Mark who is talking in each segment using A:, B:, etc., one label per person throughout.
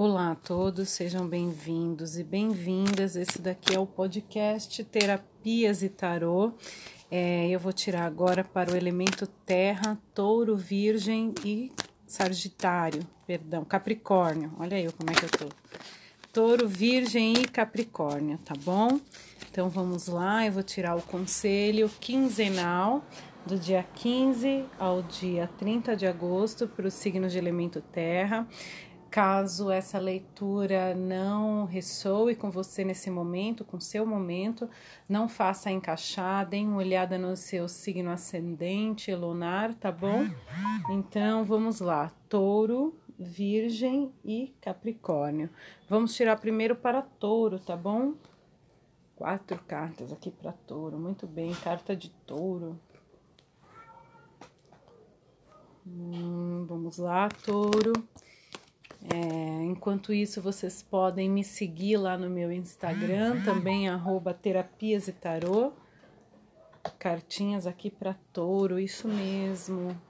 A: Olá a todos, sejam bem-vindos e bem-vindas. Esse daqui é o podcast Terapias e Tarô. É, eu vou tirar agora para o elemento Terra, Touro, Virgem e Sagitário, perdão, Capricórnio. Olha aí como é que eu tô. Touro, Virgem e Capricórnio, tá bom? Então vamos lá, eu vou tirar o conselho quinzenal do dia 15 ao dia 30 de agosto para os signos de elemento Terra. Caso essa leitura não ressoe com você nesse momento, com seu momento, não faça encaixar, dê uma olhada no seu signo ascendente, lunar, tá bom? Então vamos lá: Touro, Virgem e Capricórnio. Vamos tirar primeiro para Touro, tá bom? Quatro cartas aqui para Touro, muito bem. Carta de Touro. Hum, vamos lá, Touro. É, enquanto isso, vocês podem me seguir lá no meu Instagram, também arroba terapias e tarô. Cartinhas aqui para touro, isso mesmo.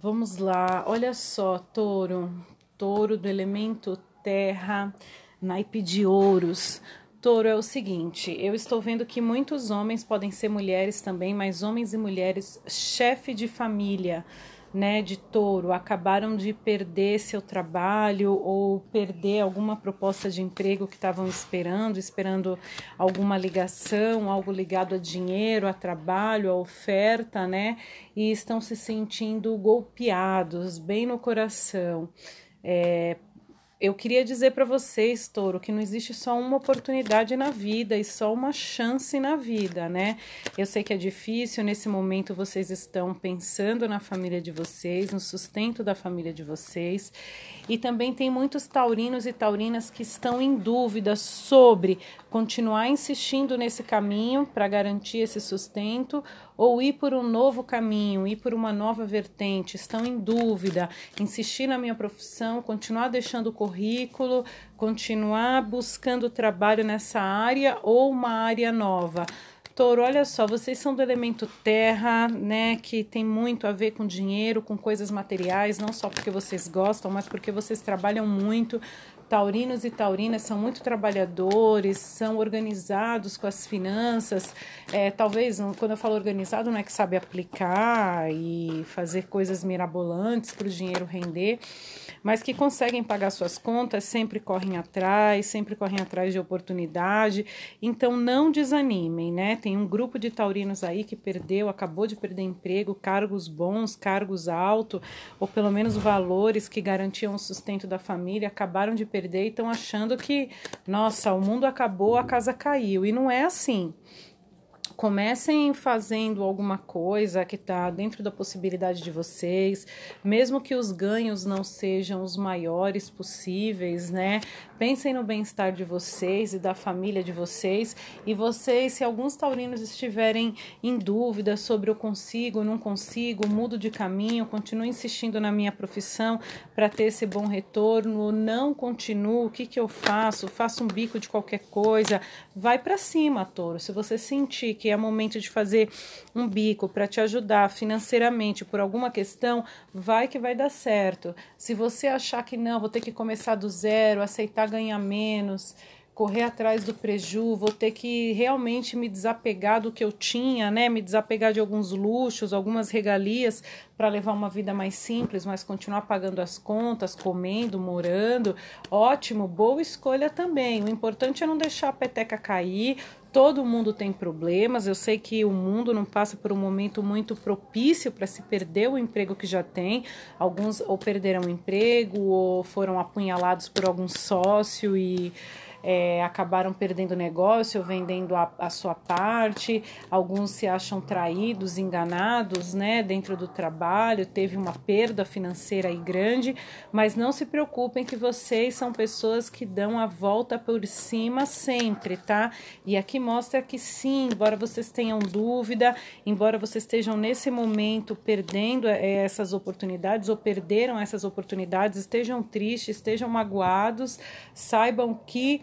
A: Vamos lá, olha só, touro, touro do elemento terra, naipe de ouros. Touro é o seguinte, eu estou vendo que muitos homens podem ser mulheres também, mas homens e mulheres chefe de família, né, de touro acabaram de perder seu trabalho ou perder alguma proposta de emprego que estavam esperando, esperando alguma ligação, algo ligado a dinheiro, a trabalho, a oferta, né, e estão se sentindo golpeados bem no coração. É, eu queria dizer para vocês, Touro, que não existe só uma oportunidade na vida e só uma chance na vida, né? Eu sei que é difícil, nesse momento vocês estão pensando na família de vocês, no sustento da família de vocês, e também tem muitos taurinos e taurinas que estão em dúvida sobre continuar insistindo nesse caminho para garantir esse sustento ou ir por um novo caminho, ir por uma nova vertente, estão em dúvida, insistir na minha profissão, continuar deixando o currículo, continuar buscando trabalho nessa área ou uma área nova. Touro, olha só, vocês são do elemento terra, né, que tem muito a ver com dinheiro, com coisas materiais, não só porque vocês gostam, mas porque vocês trabalham muito. Taurinos e taurinas são muito trabalhadores, são organizados com as finanças. É, talvez, quando eu falo organizado, não é que sabe aplicar e fazer coisas mirabolantes para o dinheiro render, mas que conseguem pagar suas contas, sempre correm atrás, sempre correm atrás de oportunidade. Então não desanimem, né? Tem um grupo de taurinos aí que perdeu, acabou de perder emprego, cargos bons, cargos altos, ou pelo menos valores que garantiam o sustento da família, acabaram de perder e estão achando que, nossa, o mundo acabou, a casa caiu. E não é assim comecem fazendo alguma coisa que está dentro da possibilidade de vocês, mesmo que os ganhos não sejam os maiores possíveis, né? Pensem no bem-estar de vocês e da família de vocês. E vocês, se alguns taurinos estiverem em dúvida sobre eu consigo, não consigo, mudo de caminho, continuo insistindo na minha profissão para ter esse bom retorno, não continuo, o que, que eu faço? Faço um bico de qualquer coisa. Vai para cima, touro. Se você sentir que é momento de fazer um bico para te ajudar financeiramente por alguma questão, vai que vai dar certo. Se você achar que não, vou ter que começar do zero, aceitar ganhar menos, correr atrás do preju, vou ter que realmente me desapegar do que eu tinha, né? Me desapegar de alguns luxos, algumas regalias para levar uma vida mais simples, mas continuar pagando as contas, comendo, morando. Ótimo, boa escolha também. O importante é não deixar a peteca cair. Todo mundo tem problemas. Eu sei que o mundo não passa por um momento muito propício para se perder o emprego que já tem. Alguns ou perderam o emprego ou foram apunhalados por algum sócio e é, acabaram perdendo negócio vendendo a, a, sua parte, alguns se acham traídos, enganados, né, dentro do trabalho, teve uma perda financeira aí grande, mas não se preocupem que vocês são pessoas que dão a volta por cima sempre, tá? E aqui mostra que sim, embora vocês tenham dúvida, embora vocês estejam nesse momento perdendo é, essas oportunidades ou perderam essas oportunidades, estejam tristes, estejam magoados, saibam que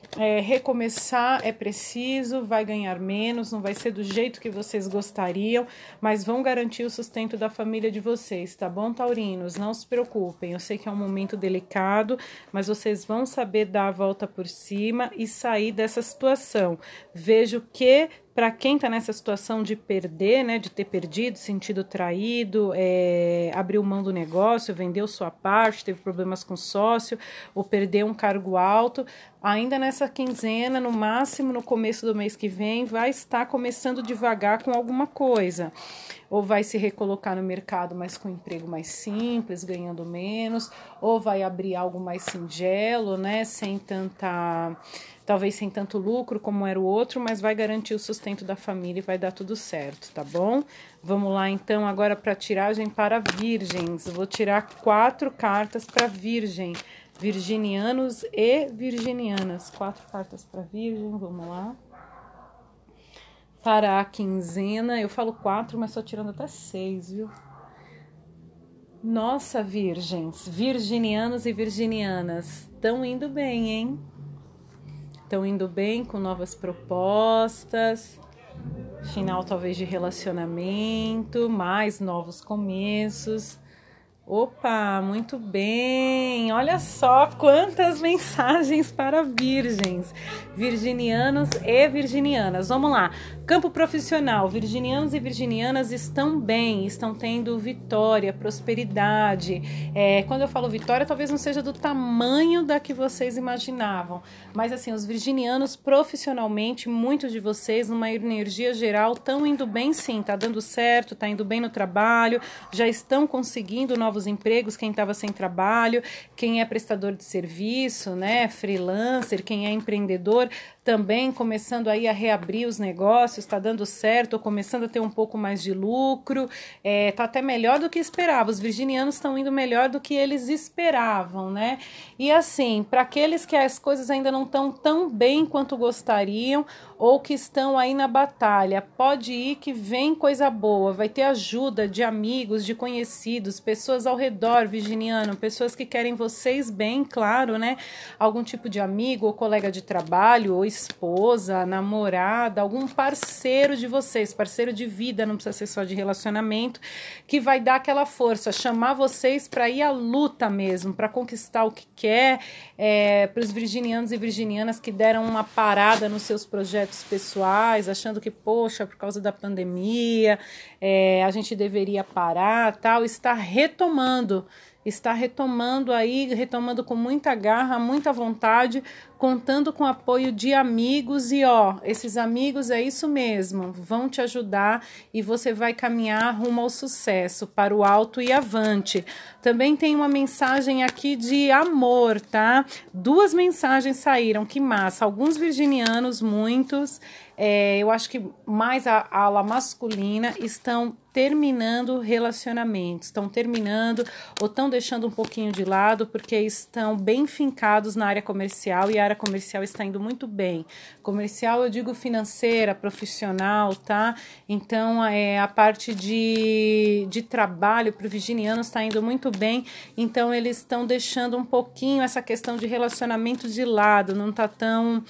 A: é, recomeçar é preciso, vai ganhar menos, não vai ser do jeito que vocês gostariam, mas vão garantir o sustento da família de vocês, tá bom, taurinos? Não se preocupem, eu sei que é um momento delicado, mas vocês vão saber dar a volta por cima e sair dessa situação. Vejo que para quem está nessa situação de perder, né, de ter perdido, sentido traído, é, abriu mão do negócio, vendeu sua parte, teve problemas com sócio, ou perdeu um cargo alto, ainda nessa quinzena, no máximo no começo do mês que vem, vai estar começando devagar com alguma coisa. Ou vai se recolocar no mercado, mas com um emprego mais simples, ganhando menos, ou vai abrir algo mais singelo, né, sem tanta talvez sem tanto lucro como era o outro, mas vai garantir o sustento da família e vai dar tudo certo, tá bom? Vamos lá então agora para tiragem para virgens. vou tirar quatro cartas para virgem, virginianos e virginianas. Quatro cartas para virgem, vamos lá. Para a quinzena, eu falo quatro, mas só tirando até seis, viu? Nossa, virgens, virginianos e virginianas, estão indo bem, hein? estão indo bem com novas propostas, final talvez de relacionamento, mais novos começos. Opa, muito bem! Olha só quantas mensagens para virgens, virginianos e virginianas. Vamos lá. Campo profissional: virginianos e virginianas estão bem, estão tendo vitória, prosperidade. É, quando eu falo vitória, talvez não seja do tamanho da que vocês imaginavam, mas assim, os virginianos profissionalmente, muitos de vocês, numa energia geral, estão indo bem sim, tá dando certo, tá indo bem no trabalho, já estão conseguindo novos novos empregos, quem estava sem trabalho, quem é prestador de serviço, né, freelancer, quem é empreendedor, também começando aí a reabrir os negócios, está dando certo, começando a ter um pouco mais de lucro, está é, até melhor do que esperava. Os virginianos estão indo melhor do que eles esperavam, né? E assim, para aqueles que as coisas ainda não estão tão bem quanto gostariam ou que estão aí na batalha, pode ir que vem coisa boa, vai ter ajuda de amigos, de conhecidos, pessoas ao redor, virginiano, pessoas que querem vocês bem, claro, né? Algum tipo de amigo ou colega de trabalho ou esposa, namorada, algum parceiro de vocês, parceiro de vida, não precisa ser só de relacionamento, que vai dar aquela força, chamar vocês para ir à luta mesmo, para conquistar o que quer, é, para os virginianos e virginianas que deram uma parada nos seus projetos pessoais, achando que, poxa, por causa da pandemia, é, a gente deveria parar, tal, está retomando está retomando aí, retomando com muita garra, muita vontade, contando com o apoio de amigos e ó, esses amigos é isso mesmo, vão te ajudar e você vai caminhar rumo ao sucesso, para o alto e avante. Também tem uma mensagem aqui de amor, tá? Duas mensagens saíram, que massa. Alguns virginianos, muitos, é, eu acho que mais a ala masculina estão terminando relacionamentos, estão terminando ou estão deixando um pouquinho de lado porque estão bem fincados na área comercial e a comercial está indo muito bem. Comercial, eu digo financeira, profissional, tá? Então, é, a parte de, de trabalho para o virginiano está indo muito bem, então eles estão deixando um pouquinho essa questão de relacionamento de lado, não está tão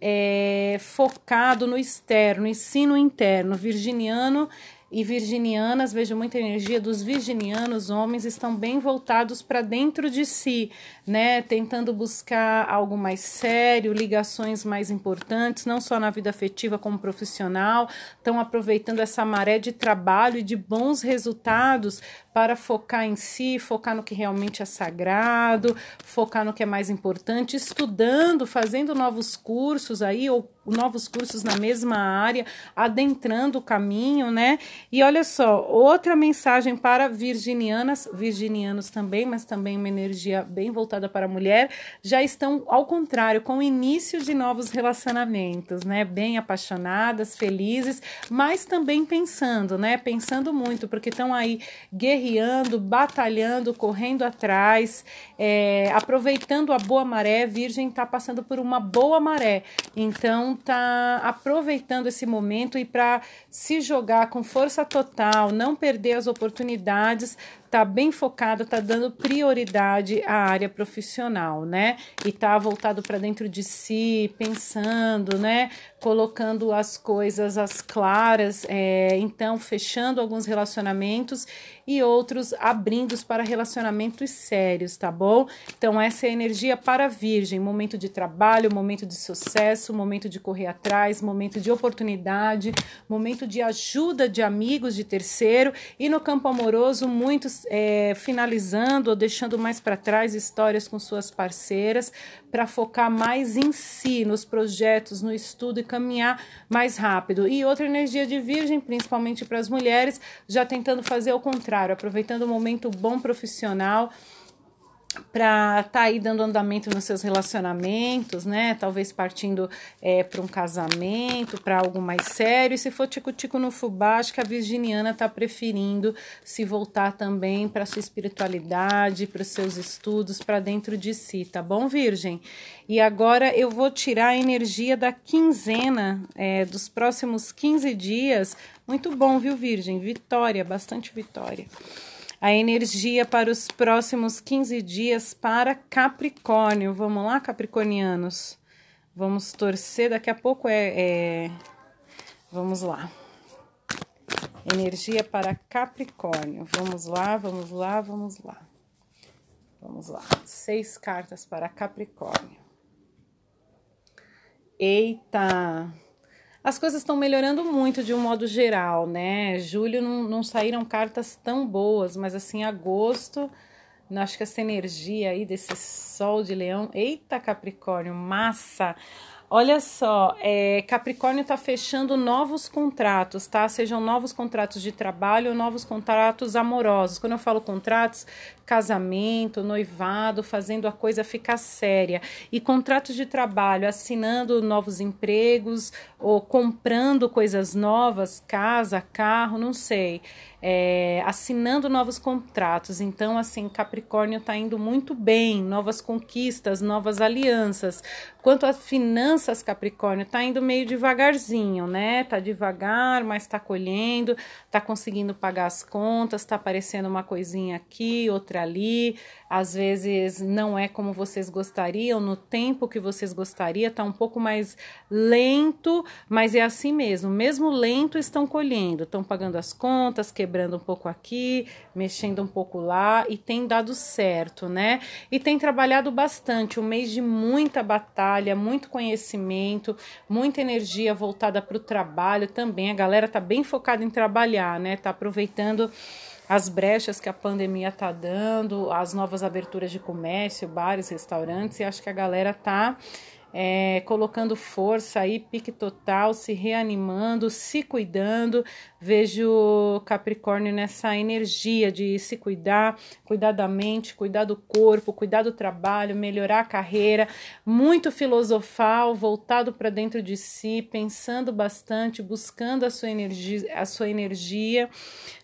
A: é, focado no externo, e sim no interno. Virginiano e virginianas, vejo muita energia dos virginianos, homens estão bem voltados para dentro de si, né, tentando buscar algo mais sério, ligações mais importantes, não só na vida afetiva como profissional, estão aproveitando essa maré de trabalho e de bons resultados para focar em si, focar no que realmente é sagrado, focar no que é mais importante, estudando, fazendo novos cursos aí ou novos cursos na mesma área, adentrando o caminho, né? E olha só, outra mensagem para virginianas, virginianos também, mas também uma energia bem voltada para a mulher, já estão ao contrário, com o início de novos relacionamentos, né? Bem apaixonadas, felizes, mas também pensando, né? Pensando muito, porque estão aí guerreando, batalhando, correndo atrás, é, aproveitando a boa maré. Virgem está passando por uma boa maré, então tá aproveitando esse momento e para se jogar com força total, não perder as oportunidades tá bem focada, tá dando prioridade à área profissional, né? E tá voltado para dentro de si, pensando, né? Colocando as coisas às claras, é, então fechando alguns relacionamentos e outros abrindo para relacionamentos sérios, tá bom? Então, essa é a energia para Virgem: momento de trabalho, momento de sucesso, momento de correr atrás, momento de oportunidade, momento de ajuda de amigos, de terceiro, e no campo amoroso, muitos é, finalizando ou deixando mais para trás histórias com suas parceiras para focar mais em si, nos projetos, no estudo e caminhar mais rápido. E outra energia de Virgem, principalmente para as mulheres, já tentando fazer o contrário, aproveitando o momento bom profissional para estar tá aí dando andamento nos seus relacionamentos, né? Talvez partindo é, para um casamento, para algo mais sério. E se for tico-tico no fubá, acho que a virginiana está preferindo se voltar também para sua espiritualidade, para os seus estudos, para dentro de si, tá bom, Virgem? E agora eu vou tirar a energia da quinzena é, dos próximos 15 dias. Muito bom, viu, Virgem? Vitória, bastante vitória a energia para os próximos 15 dias para Capricórnio. Vamos lá, Capricornianos? Vamos torcer, daqui a pouco é. é... Vamos lá. Energia para Capricórnio. Vamos lá, vamos lá, vamos lá. Vamos lá. Seis cartas para Capricórnio. Eita! As coisas estão melhorando muito de um modo geral, né? Julho não, não saíram cartas tão boas, mas assim, agosto, acho que essa energia aí desse sol de leão, eita Capricórnio, massa! Olha só, é, Capricórnio está fechando novos contratos, tá? Sejam novos contratos de trabalho novos contratos amorosos. Quando eu falo contratos, casamento, noivado, fazendo a coisa ficar séria. E contratos de trabalho, assinando novos empregos ou comprando coisas novas, casa, carro, não sei é, assinando novos contratos. Então, assim, Capricórnio está indo muito bem, novas conquistas, novas alianças. Quanto às finanças, Capricórnio está indo meio devagarzinho, né? Tá devagar, mas está colhendo, está conseguindo pagar as contas, está aparecendo uma coisinha aqui, outra ali às vezes não é como vocês gostariam, no tempo que vocês gostariam, está um pouco mais lento, mas é assim mesmo. Mesmo lento, estão colhendo, estão pagando as contas, quebrando um pouco aqui, mexendo um pouco lá e tem dado certo, né? E tem trabalhado bastante, um mês de muita batalha, muito conhecimento, muita energia voltada para o trabalho também. A galera tá bem focada em trabalhar, né? Tá aproveitando as brechas que a pandemia está dando, as novas aberturas de comércio, bares, restaurantes, e acho que a galera tá é, colocando força aí, pique total, se reanimando, se cuidando. Vejo Capricórnio nessa energia de se cuidar, cuidar da mente, cuidar do corpo, cuidar do trabalho, melhorar a carreira, muito filosofal, voltado para dentro de si, pensando bastante, buscando a sua energia, a sua energia,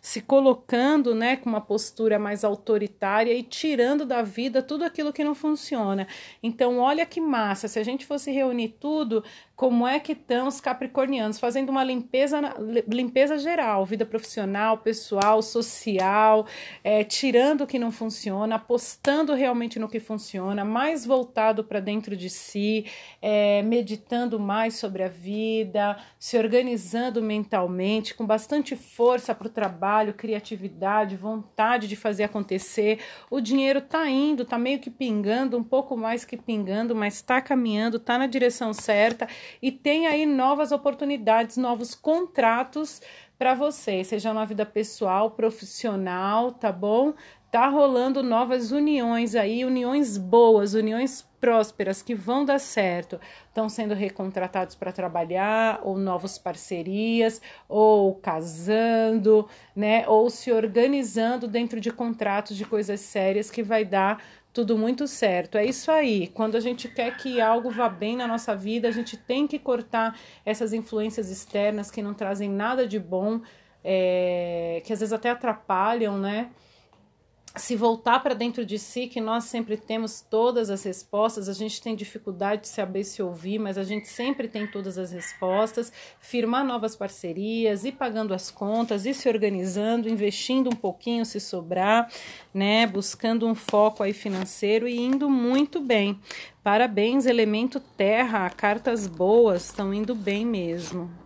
A: se colocando, né, com uma postura mais autoritária e tirando da vida tudo aquilo que não funciona. Então, olha que massa, se a gente fosse reunir tudo, como é que estão os capricornianos fazendo uma limpeza, limpeza geral, vida profissional, pessoal, social, é, tirando o que não funciona, apostando realmente no que funciona, mais voltado para dentro de si, é, meditando mais sobre a vida, se organizando mentalmente, com bastante força para o trabalho, criatividade, vontade de fazer acontecer. O dinheiro está indo, está meio que pingando, um pouco mais que pingando, mas está caminhando, está na direção certa e tem aí novas oportunidades, novos contratos para você, seja na vida pessoal, profissional, tá bom? Tá rolando novas uniões aí, uniões boas, uniões prósperas que vão dar certo. Estão sendo recontratados para trabalhar, ou novas parcerias, ou casando, né? Ou se organizando dentro de contratos de coisas sérias que vai dar tudo muito certo. É isso aí. Quando a gente quer que algo vá bem na nossa vida, a gente tem que cortar essas influências externas que não trazem nada de bom, é, que às vezes até atrapalham, né? Se voltar para dentro de si, que nós sempre temos todas as respostas, a gente tem dificuldade de saber se ouvir, mas a gente sempre tem todas as respostas, firmar novas parcerias, ir pagando as contas, ir se organizando, investindo um pouquinho se sobrar, né, buscando um foco aí financeiro e indo muito bem. Parabéns, elemento terra, cartas boas, estão indo bem mesmo.